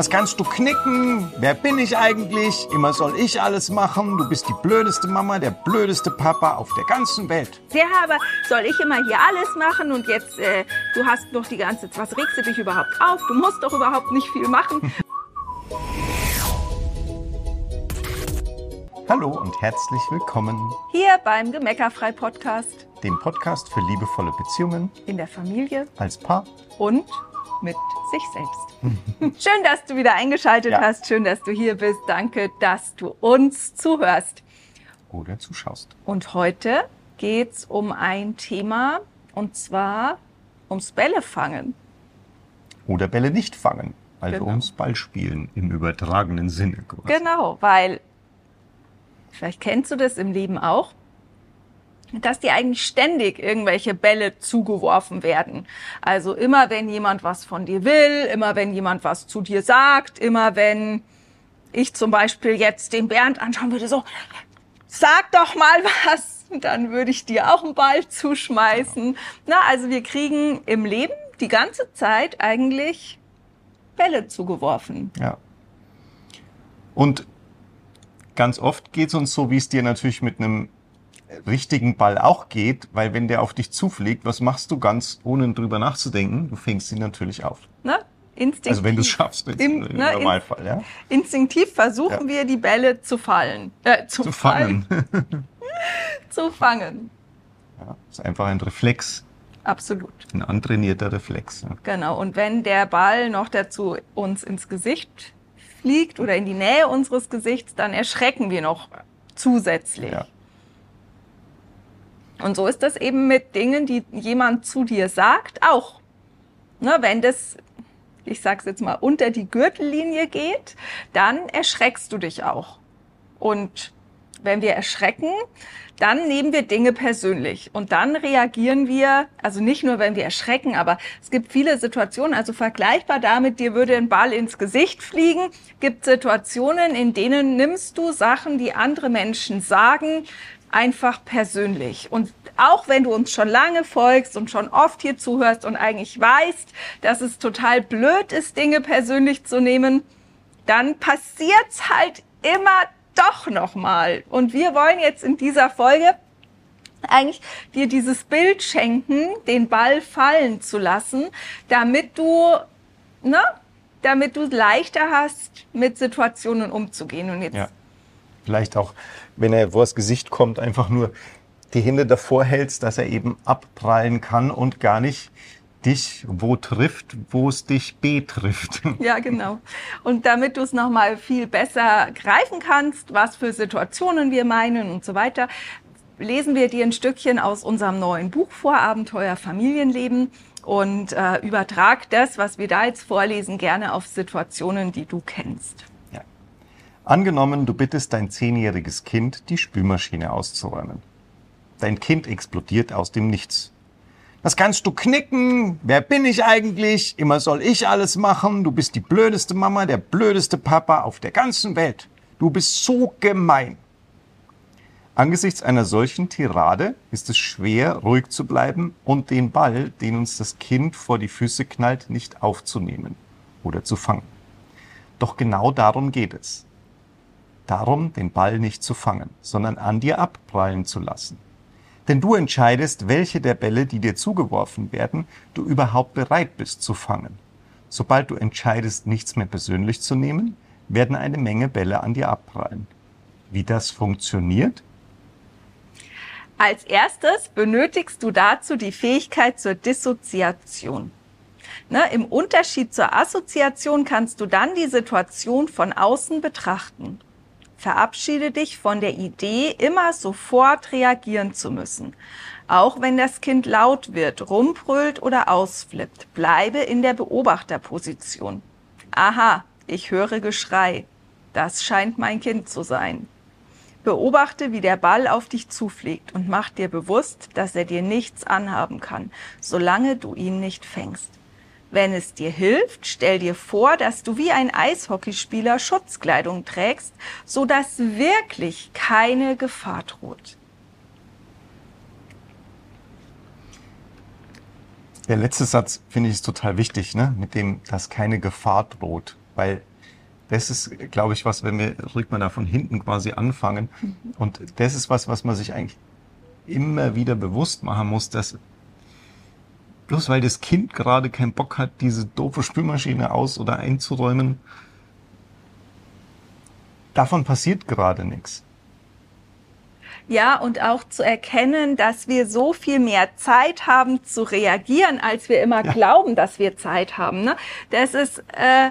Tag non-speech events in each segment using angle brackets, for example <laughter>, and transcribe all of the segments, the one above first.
Das kannst du knicken. Wer bin ich eigentlich? Immer soll ich alles machen. Du bist die blödeste Mama, der blödeste Papa auf der ganzen Welt. Ja, aber soll ich immer hier alles machen und jetzt, äh, du hast noch die ganze Zeit, was regst du dich überhaupt auf? Du musst doch überhaupt nicht viel machen. <laughs> Hallo und herzlich willkommen. Hier beim Gemeckerfrei-Podcast. Dem Podcast für liebevolle Beziehungen. In der Familie. Als Paar. Und mit sich selbst. <laughs> Schön, dass du wieder eingeschaltet ja. hast. Schön, dass du hier bist. Danke, dass du uns zuhörst. Oder zuschaust. Und heute geht es um ein Thema und zwar ums Bälle fangen. Oder Bälle nicht fangen. Also genau. ums Ballspielen im übertragenen Sinne. Quasi. Genau, weil vielleicht kennst du das im Leben auch dass dir eigentlich ständig irgendwelche Bälle zugeworfen werden. Also immer wenn jemand was von dir will, immer wenn jemand was zu dir sagt, immer wenn ich zum Beispiel jetzt den Bernd anschauen würde, so, sag doch mal <laughs> was, dann würde ich dir auch einen Ball zuschmeißen. Na, also wir kriegen im Leben die ganze Zeit eigentlich Bälle zugeworfen. Ja. Und ganz oft geht es uns so, wie es dir natürlich mit einem richtigen Ball auch geht, weil wenn der auf dich zufliegt, was machst du ganz ohne drüber nachzudenken? Du fängst ihn natürlich auf. Ne? Instinktiv. Also wenn du es schaffst, im, im ne, Normalfall, ja. Instinktiv versuchen ja. wir die Bälle zu fallen, äh, zu, zu fangen, <laughs> zu fangen. Ja, ist einfach ein Reflex. Absolut. Ein antrainierter Reflex. Ja. Genau. Und wenn der Ball noch dazu uns ins Gesicht fliegt oder in die Nähe unseres Gesichts, dann erschrecken wir noch zusätzlich. Ja. Und so ist das eben mit Dingen, die jemand zu dir sagt, auch. Ne, wenn das, ich sag's jetzt mal, unter die Gürtellinie geht, dann erschreckst du dich auch. Und wenn wir erschrecken, dann nehmen wir Dinge persönlich und dann reagieren wir, also nicht nur, wenn wir erschrecken, aber es gibt viele Situationen, also vergleichbar damit, dir würde ein Ball ins Gesicht fliegen, gibt Situationen, in denen nimmst du Sachen, die andere Menschen sagen, einfach persönlich. Und auch wenn du uns schon lange folgst und schon oft hier zuhörst und eigentlich weißt, dass es total blöd ist, Dinge persönlich zu nehmen, dann passiert's halt immer doch nochmal. Und wir wollen jetzt in dieser Folge eigentlich dir dieses Bild schenken, den Ball fallen zu lassen, damit du, ne, damit du leichter hast, mit Situationen umzugehen. Und jetzt ja. Vielleicht auch wenn er vors Gesicht kommt, einfach nur die Hände davor hältst, dass er eben abprallen kann und gar nicht dich wo trifft, wo es dich betrifft. <laughs> Ja, genau. Und damit du es nochmal viel besser greifen kannst, was für Situationen wir meinen und so weiter, lesen wir dir ein Stückchen aus unserem neuen Buch vor, Abenteuer Familienleben und äh, übertrag das, was wir da jetzt vorlesen, gerne auf Situationen, die du kennst. Angenommen, du bittest dein zehnjähriges Kind, die Spülmaschine auszuräumen. Dein Kind explodiert aus dem Nichts. Das kannst du knicken. Wer bin ich eigentlich? Immer soll ich alles machen. Du bist die blödeste Mama, der blödeste Papa auf der ganzen Welt. Du bist so gemein. Angesichts einer solchen Tirade ist es schwer, ruhig zu bleiben und den Ball, den uns das Kind vor die Füße knallt, nicht aufzunehmen oder zu fangen. Doch genau darum geht es darum, den Ball nicht zu fangen, sondern an dir abprallen zu lassen. Denn du entscheidest, welche der Bälle, die dir zugeworfen werden, du überhaupt bereit bist zu fangen. Sobald du entscheidest, nichts mehr persönlich zu nehmen, werden eine Menge Bälle an dir abprallen. Wie das funktioniert? Als erstes benötigst du dazu die Fähigkeit zur Dissoziation. Ne, Im Unterschied zur Assoziation kannst du dann die Situation von außen betrachten. Verabschiede dich von der Idee, immer sofort reagieren zu müssen. Auch wenn das Kind laut wird, rumbrüllt oder ausflippt, bleibe in der Beobachterposition. Aha, ich höre Geschrei. Das scheint mein Kind zu sein. Beobachte, wie der Ball auf dich zufliegt und mach dir bewusst, dass er dir nichts anhaben kann, solange du ihn nicht fängst. Wenn es dir hilft, stell dir vor, dass du wie ein Eishockeyspieler Schutzkleidung trägst, so dass wirklich keine Gefahr droht. Der letzte Satz finde ich ist total wichtig, ne? mit dem, dass keine Gefahr droht. weil das ist, glaube ich, was, wenn wir, rückt man da von hinten quasi anfangen. Mhm. Und das ist was, was man sich eigentlich immer wieder bewusst machen muss, dass bloß weil das Kind gerade keinen Bock hat, diese doofe Spülmaschine aus- oder einzuräumen, davon passiert gerade nichts. Ja, und auch zu erkennen, dass wir so viel mehr Zeit haben zu reagieren, als wir immer ja. glauben, dass wir Zeit haben. Ne? Das ist, äh,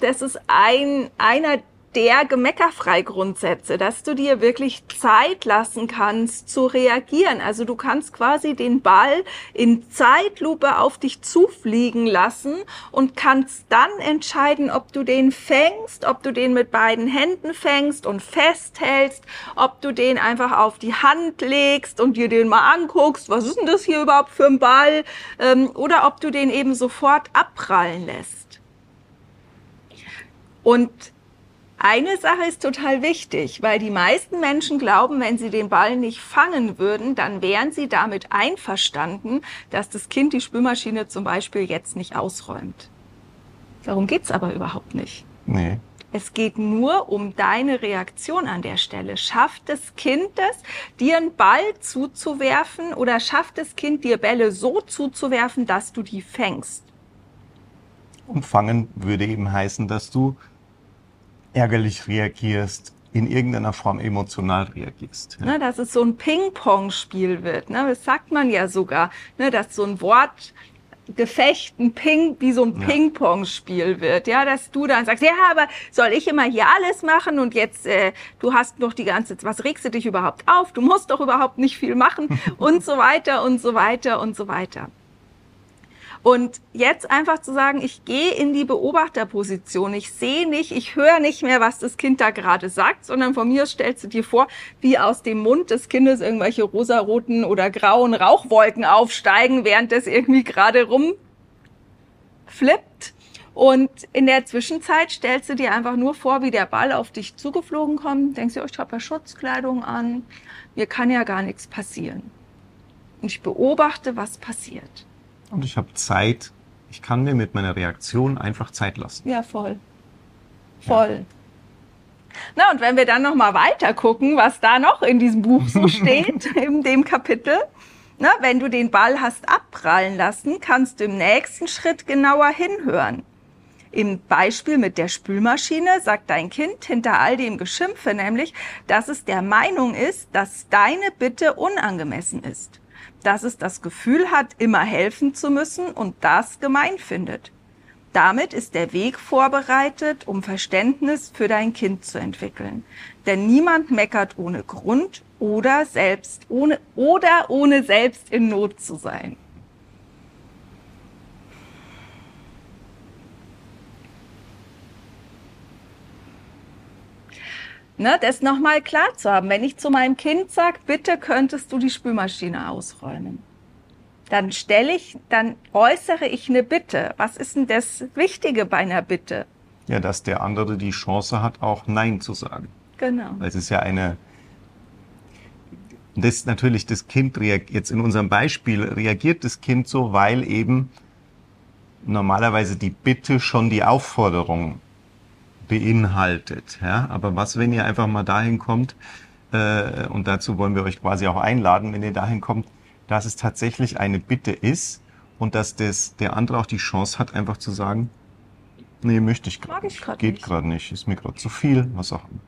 das ist ein, einer der Gemeckerfrei-Grundsätze, dass du dir wirklich Zeit lassen kannst zu reagieren. Also du kannst quasi den Ball in Zeitlupe auf dich zufliegen lassen und kannst dann entscheiden, ob du den fängst, ob du den mit beiden Händen fängst und festhältst, ob du den einfach auf die Hand legst und dir den mal anguckst, was ist denn das hier überhaupt für ein Ball, ähm, oder ob du den eben sofort abprallen lässt. Und eine Sache ist total wichtig, weil die meisten Menschen glauben, wenn sie den Ball nicht fangen würden, dann wären sie damit einverstanden, dass das Kind die Spülmaschine zum Beispiel jetzt nicht ausräumt. Darum geht's aber überhaupt nicht. Nee. Es geht nur um deine Reaktion an der Stelle. Schafft das Kind es, dir einen Ball zuzuwerfen oder schafft das Kind dir Bälle so zuzuwerfen, dass du die fängst? Und fangen würde eben heißen, dass du ärgerlich reagierst, in irgendeiner Form emotional reagierst. Ja. Ne, dass es so ein Ping-Pong-Spiel wird. Ne? Das sagt man ja sogar, ne? dass so ein Wort Gefecht, ein Ping, wie so ein ja. Ping-Pong-Spiel wird, ja, dass du dann sagst, ja, aber soll ich immer hier alles machen und jetzt, äh, du hast noch die ganze, was regst du dich überhaupt auf? Du musst doch überhaupt nicht viel machen <laughs> und so weiter und so weiter und so weiter. Und jetzt einfach zu sagen, ich gehe in die Beobachterposition, ich sehe nicht, ich höre nicht mehr, was das Kind da gerade sagt, sondern von mir stellst du dir vor, wie aus dem Mund des Kindes irgendwelche rosaroten oder grauen Rauchwolken aufsteigen, während das irgendwie gerade rumflippt. Und in der Zwischenzeit stellst du dir einfach nur vor, wie der Ball auf dich zugeflogen kommt. Denkst du, oh, ich habe ja Schutzkleidung an, mir kann ja gar nichts passieren. Und ich beobachte, was passiert. Und ich habe Zeit. Ich kann mir mit meiner Reaktion einfach Zeit lassen. Ja, voll. Voll. Ja. Na, und wenn wir dann noch mal weiter gucken, was da noch in diesem Buch so <laughs> steht, in dem Kapitel. Na, wenn du den Ball hast abprallen lassen, kannst du im nächsten Schritt genauer hinhören. Im Beispiel mit der Spülmaschine sagt dein Kind hinter all dem Geschimpfe nämlich, dass es der Meinung ist, dass deine Bitte unangemessen ist dass es das Gefühl hat, immer helfen zu müssen und das gemein findet. Damit ist der Weg vorbereitet, um Verständnis für dein Kind zu entwickeln. Denn niemand meckert ohne Grund oder selbst ohne, oder ohne selbst in Not zu sein. Ne, das nochmal klar zu haben. Wenn ich zu meinem Kind sage, bitte könntest du die Spülmaschine ausräumen, dann stelle ich, dann äußere ich eine Bitte. Was ist denn das Wichtige bei einer Bitte? Ja, dass der andere die Chance hat, auch Nein zu sagen. Genau. Weil es ist ja eine, das natürlich das Kind reagiert, jetzt in unserem Beispiel reagiert das Kind so, weil eben normalerweise die Bitte schon die Aufforderung beinhaltet. Ja? Aber was, wenn ihr einfach mal dahin kommt, äh, und dazu wollen wir euch quasi auch einladen, wenn ihr dahin kommt, dass es tatsächlich eine Bitte ist und dass das, der andere auch die Chance hat, einfach zu sagen, nee, möchte ich gerade nicht, geht gerade nicht, ist mir gerade zu viel, was auch immer.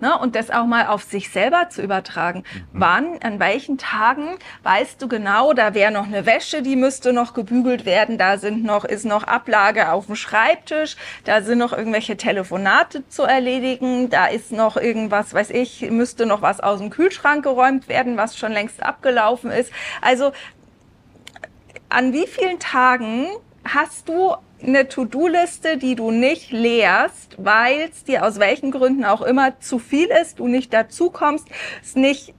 Ne? Und das auch mal auf sich selber zu übertragen. Mhm. Wann, an welchen Tagen weißt du genau, da wäre noch eine Wäsche, die müsste noch gebügelt werden, da sind noch, ist noch Ablage auf dem Schreibtisch, da sind noch irgendwelche Telefonate zu erledigen, da ist noch irgendwas, weiß ich, müsste noch was aus dem Kühlschrank geräumt werden, was schon längst abgelaufen ist. Also an wie vielen Tagen hast du eine To-Do-Liste, die du nicht leerst, weil es dir aus welchen Gründen auch immer zu viel ist, du nicht dazu kommst, es nicht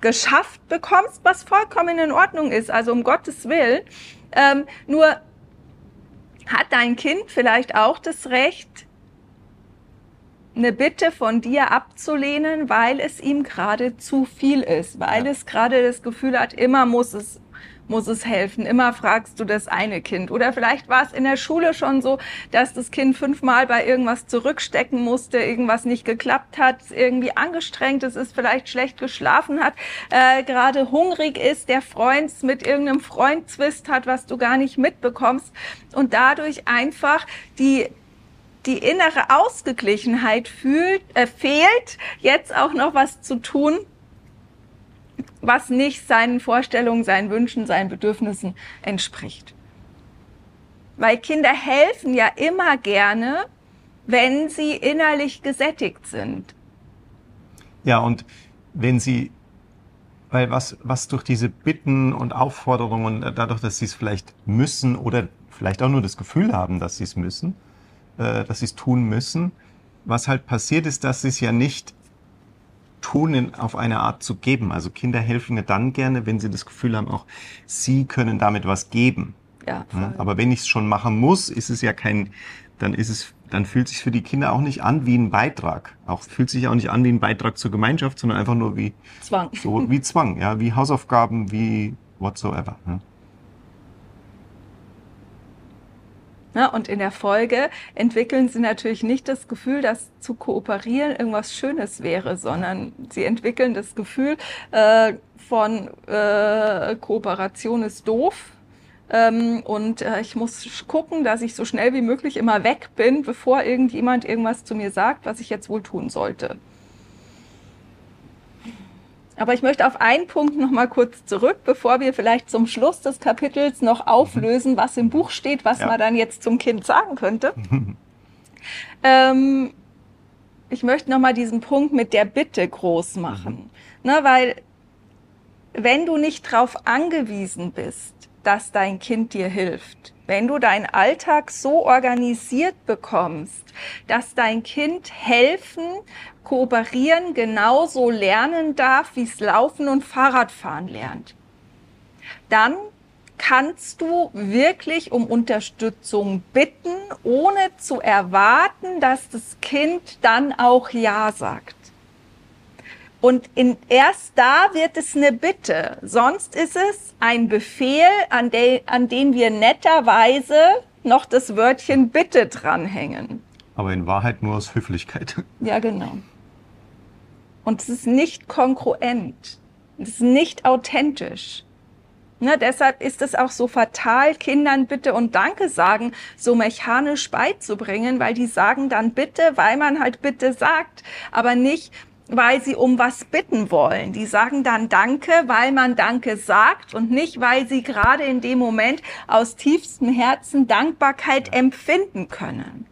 geschafft bekommst, was vollkommen in Ordnung ist, also um Gottes Willen. Ähm, nur hat dein Kind vielleicht auch das Recht, eine Bitte von dir abzulehnen, weil es ihm gerade zu viel ist, weil ja. es gerade das Gefühl hat, immer muss es muss es helfen. Immer fragst du das eine Kind. Oder vielleicht war es in der Schule schon so, dass das Kind fünfmal bei irgendwas zurückstecken musste, irgendwas nicht geklappt hat, irgendwie angestrengt ist, ist vielleicht schlecht geschlafen hat, äh, gerade hungrig ist, der Freund mit irgendeinem Freund Zwist hat, was du gar nicht mitbekommst und dadurch einfach die die innere Ausgeglichenheit fühlt, äh, fehlt, jetzt auch noch was zu tun, was nicht seinen Vorstellungen, seinen Wünschen, seinen Bedürfnissen entspricht. Weil Kinder helfen ja immer gerne, wenn sie innerlich gesättigt sind. Ja, und wenn sie, weil was, was durch diese Bitten und Aufforderungen, äh, dadurch, dass sie es vielleicht müssen oder vielleicht auch nur das Gefühl haben, dass sie es müssen, äh, dass sie es tun müssen, was halt passiert ist, dass sie es ja nicht tun in, auf eine Art zu geben. Also Kinder helfen ja dann gerne, wenn sie das Gefühl haben, auch sie können damit was geben. Ja, Ja, aber wenn ich es schon machen muss, ist es ja kein, dann ist es, dann fühlt sich für die Kinder auch nicht an wie ein Beitrag. Auch fühlt sich auch nicht an wie ein Beitrag zur Gemeinschaft, sondern einfach nur wie Zwang. so wie Zwang, ja, wie Hausaufgaben, wie whatsoever. Ja. Ja, und in der Folge entwickeln sie natürlich nicht das Gefühl, dass zu kooperieren irgendwas Schönes wäre, sondern sie entwickeln das Gefühl äh, von äh, Kooperation ist doof. Ähm, und äh, ich muss gucken, dass ich so schnell wie möglich immer weg bin, bevor irgendjemand irgendwas zu mir sagt, was ich jetzt wohl tun sollte. Aber ich möchte auf einen Punkt noch mal kurz zurück, bevor wir vielleicht zum Schluss des Kapitels noch auflösen, was im Buch steht, was Ja. man dann jetzt zum Kind sagen könnte. <laughs> ähm, ich möchte noch mal diesen Punkt mit der Bitte groß machen, ne, weil wenn du nicht darauf angewiesen bist, dass dein Kind dir hilft, wenn du deinen Alltag so organisiert bekommst, dass dein Kind helfen, kooperieren genauso lernen darf, wie es Laufen und Fahrradfahren lernt, dann kannst du wirklich um Unterstützung bitten, ohne zu erwarten, dass das Kind dann auch Ja sagt. Und in, erst da wird es eine Bitte. Sonst ist es ein Befehl, an, de, an den wir netterweise noch das Wörtchen Bitte dranhängen. Aber in Wahrheit nur aus Höflichkeit. <laughs> Ja, genau. Und es ist nicht kongruent. Es ist nicht authentisch. Ne, deshalb ist es auch so fatal, Kindern Bitte und Danke sagen so mechanisch beizubringen, weil die sagen dann Bitte, weil man halt Bitte sagt, aber nicht, weil sie um was bitten wollen. Die sagen dann Danke, weil man Danke sagt und nicht, weil sie gerade in dem Moment aus tiefstem Herzen Dankbarkeit empfinden können.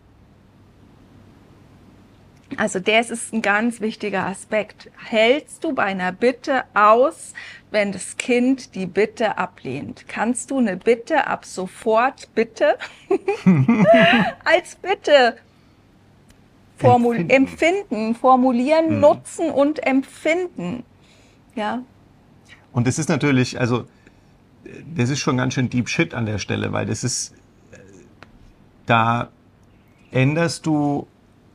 Also das ist ein ganz wichtiger Aspekt. Hältst du bei einer Bitte aus, wenn das Kind die Bitte ablehnt? Kannst du eine Bitte ab sofort bitte <laughs> als Bitte formul Empfinden. empfinden. formulieren, Mhm. nutzen und empfinden? Ja, Und das ist natürlich, also das ist schon ganz schön deep shit an der Stelle, weil das ist, da änderst du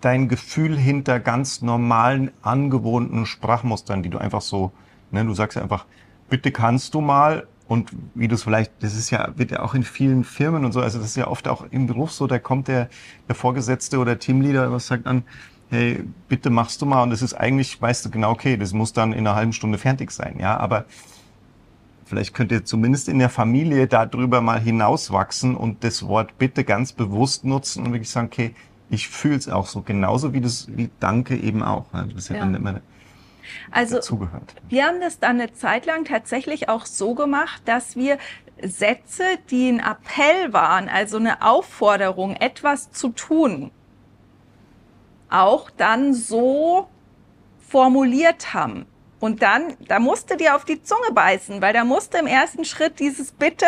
dein Gefühl hinter ganz normalen, angewohnten Sprachmustern, die du einfach so, ne, du sagst ja einfach, bitte kannst du mal und wie du es vielleicht, das ist ja, wird ja auch in vielen Firmen und so, also das ist ja oft auch im Beruf so, da kommt der, der Vorgesetzte oder Teamleader, was sagt an, hey, bitte machst du mal und das ist eigentlich, weißt du genau, okay, das muss dann in einer halben Stunde fertig sein, ja, aber Vielleicht könnt ihr zumindest in der Familie darüber mal hinauswachsen und das Wort bitte ganz bewusst nutzen und wirklich sagen, okay, ich fühle es auch so, genauso wie das wie Danke eben auch. ne? Das ist ja, Ja. dann immer also dazugehört. Wir haben das dann eine Zeit lang tatsächlich auch so gemacht, dass wir Sätze, die ein Appell waren, also eine Aufforderung, etwas zu tun, auch dann so formuliert haben. Und dann, da musste dir auf die Zunge beißen, weil da musste im ersten Schritt dieses Bitte,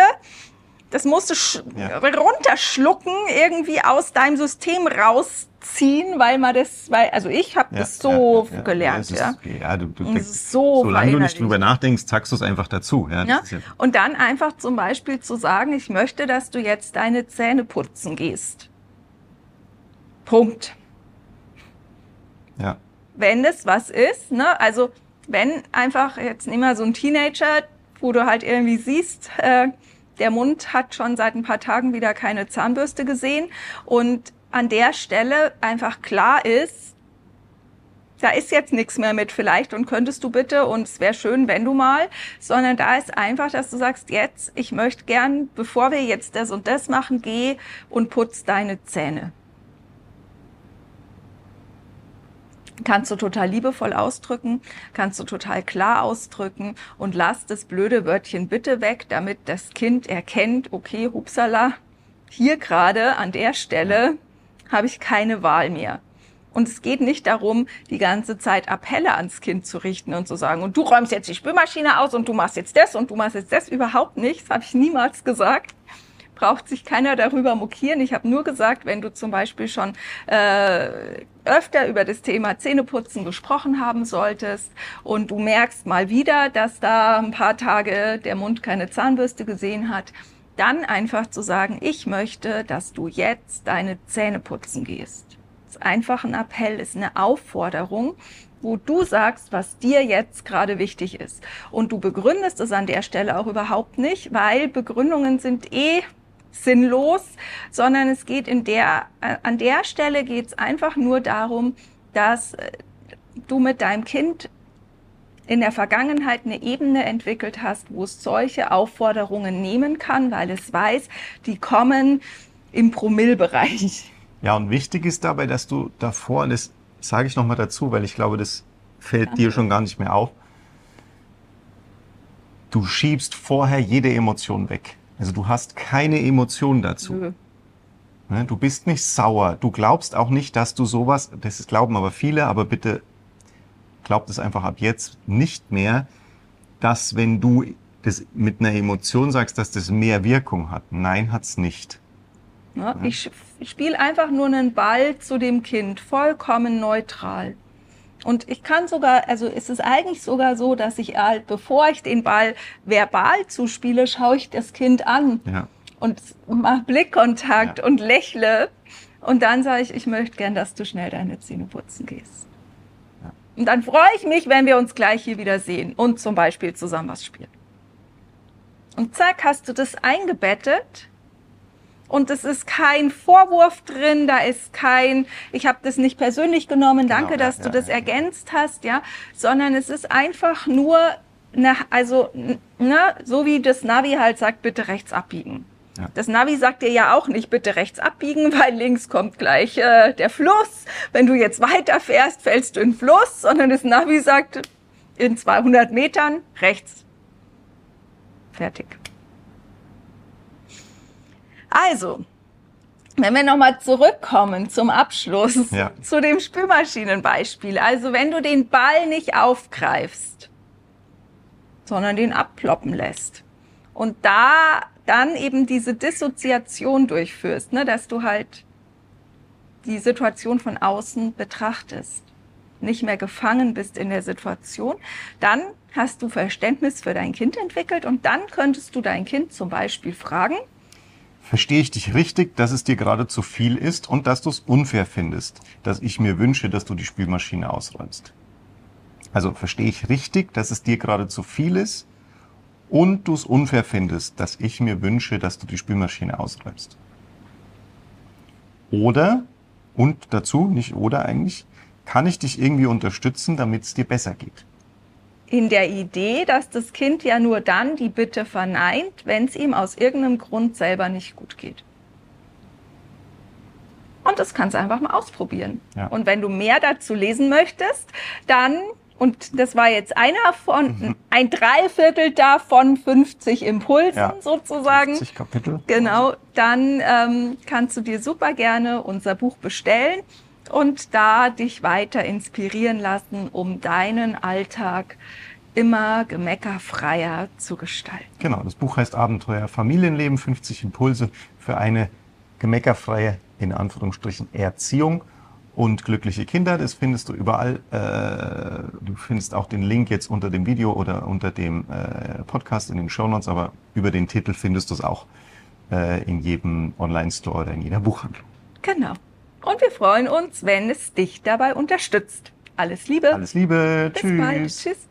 das musste sch Ja. runterschlucken, irgendwie aus deinem System rausziehen, weil man das, weil, also ich habe Ja, das so ja, ja, gelernt, es ist, ja. ja. du, du, so solange du nicht drüber nachdenkst, sagst du es einfach dazu. Ja, Ja? ja, Und dann einfach zum Beispiel zu sagen, ich möchte, dass du jetzt deine Zähne putzen gehst. Punkt. ja. Wenn es was ist, ne, also wenn einfach, jetzt nehmen wir so einen Teenager, wo du halt irgendwie siehst, äh, der Mund hat schon seit ein paar Tagen wieder keine Zahnbürste gesehen und an der Stelle einfach klar ist, da ist jetzt nichts mehr mit vielleicht und könntest du bitte und es wäre schön, wenn du mal, sondern da ist einfach, dass du sagst, jetzt, ich möchte gern, bevor wir jetzt das und das machen, geh und putz deine Zähne. Kannst du total liebevoll ausdrücken, kannst du total klar ausdrücken und lass das blöde Wörtchen bitte weg, damit das Kind erkennt, okay, hupsala, hier gerade an der Stelle habe ich keine Wahl mehr. Und es geht nicht darum, die ganze Zeit Appelle ans Kind zu richten und zu sagen, und du räumst jetzt die Spülmaschine aus und du machst jetzt das und du machst jetzt das. Überhaupt nicht. Das habe ich niemals gesagt braucht sich keiner darüber mokieren. Ich habe nur gesagt, wenn du zum Beispiel schon äh, öfter über das Thema Zähneputzen gesprochen haben solltest und du merkst mal wieder, dass da ein paar Tage der Mund keine Zahnbürste gesehen hat, dann einfach zu sagen, ich möchte, dass du jetzt deine Zähne putzen gehst. Das ist einfach ein Appell, ist eine Aufforderung, wo du sagst, was dir jetzt gerade wichtig ist. Und du begründest es an der Stelle auch überhaupt nicht, weil Begründungen sind eh sinnlos, sondern es geht in der, an der Stelle geht es einfach nur darum, dass äh, du mit deinem Kind in der Vergangenheit eine Ebene entwickelt hast, wo es solche Aufforderungen nehmen kann, weil es weiß, die kommen im Promillbereich. Ja, und wichtig ist dabei, dass du davor, und das sage ich nochmal dazu, weil ich glaube, das fällt Danke. dir schon gar nicht mehr auf, du schiebst vorher jede Emotion weg. Also du hast keine Emotionen dazu. Ne, du bist nicht sauer. Du glaubst auch nicht, dass du sowas, das glauben aber viele, aber bitte glaubt es einfach ab jetzt nicht mehr, dass wenn du das mit einer Emotion sagst, dass das mehr Wirkung hat. Nein, hat's nicht. Ja, ja. Ich spiele einfach nur einen Ball zu dem Kind, vollkommen neutral. Und ich kann sogar, also ist es eigentlich sogar so, dass ich halt, bevor ich den Ball verbal zuspiele, schaue ich das Kind an ja. und mache Blickkontakt ja. und lächle. Und dann sage ich, ich möchte gern, dass du schnell deine Zähne putzen gehst. Ja. Und dann freue ich mich, wenn wir uns gleich hier wieder sehen und zum Beispiel zusammen was spielen. Und zack, hast du das eingebettet und es ist kein Vorwurf drin, da ist kein, ich habe das nicht persönlich genommen, danke, genau, dass ja, du das ja. ergänzt hast, ja, sondern es ist einfach nur, ne, also, ne, so wie das Navi halt sagt, bitte rechts abbiegen. Ja. Das Navi sagt dir ja auch nicht, bitte rechts abbiegen, <laughs> weil links kommt gleich äh, der Fluss. Wenn du jetzt weiterfährst, fällst du in den Fluss, sondern das Navi sagt in 200 Metern rechts. Fertig. Also, wenn wir nochmal zurückkommen zum Abschluss, ja. zu dem Spülmaschinenbeispiel. Also wenn du den Ball nicht aufgreifst, sondern den abploppen lässt und da dann eben diese Dissoziation durchführst, ne, dass du halt die Situation von außen betrachtest, nicht mehr gefangen bist in der Situation, dann hast du Verständnis für dein Kind entwickelt und dann könntest du dein Kind zum Beispiel fragen, Verstehe ich dich richtig, dass es dir gerade zu viel ist und dass du es unfair findest, dass ich mir wünsche, dass du die Spülmaschine ausräumst? Also verstehe ich richtig, dass es dir gerade zu viel ist und du es unfair findest, dass ich mir wünsche, dass du die Spülmaschine ausräumst? Oder, und dazu, nicht oder eigentlich, kann ich dich irgendwie unterstützen, damit es dir besser geht? In der Idee, dass das Kind ja nur dann die Bitte verneint, wenn es ihm aus irgendeinem Grund selber nicht gut geht. Und das kannst du einfach mal ausprobieren. Ja. Und wenn du mehr dazu lesen möchtest, dann, und das war jetzt einer von, mhm. ein Dreiviertel davon 50 Impulsen ja. sozusagen. 50 Kapitel. Genau, dann ähm, kannst du dir super gerne unser Buch bestellen und da dich weiter inspirieren lassen, um deinen Alltag immer gemeckerfreier zu gestalten. Genau, das Buch heißt Abenteuer Familienleben, 50 Impulse für eine gemeckerfreie, in Anführungsstrichen, Erziehung und glückliche Kinder. Das findest du überall. Äh, du findest auch den Link jetzt unter dem Video oder unter dem äh, Podcast in den Show Notes, aber über den Titel findest du es auch äh, in jedem Online-Store oder in jeder Buchhandlung. Genau. Und wir freuen uns, wenn es dich dabei unterstützt. Alles Liebe. Alles Liebe. Bis Tschüss. Bald. Tschüss.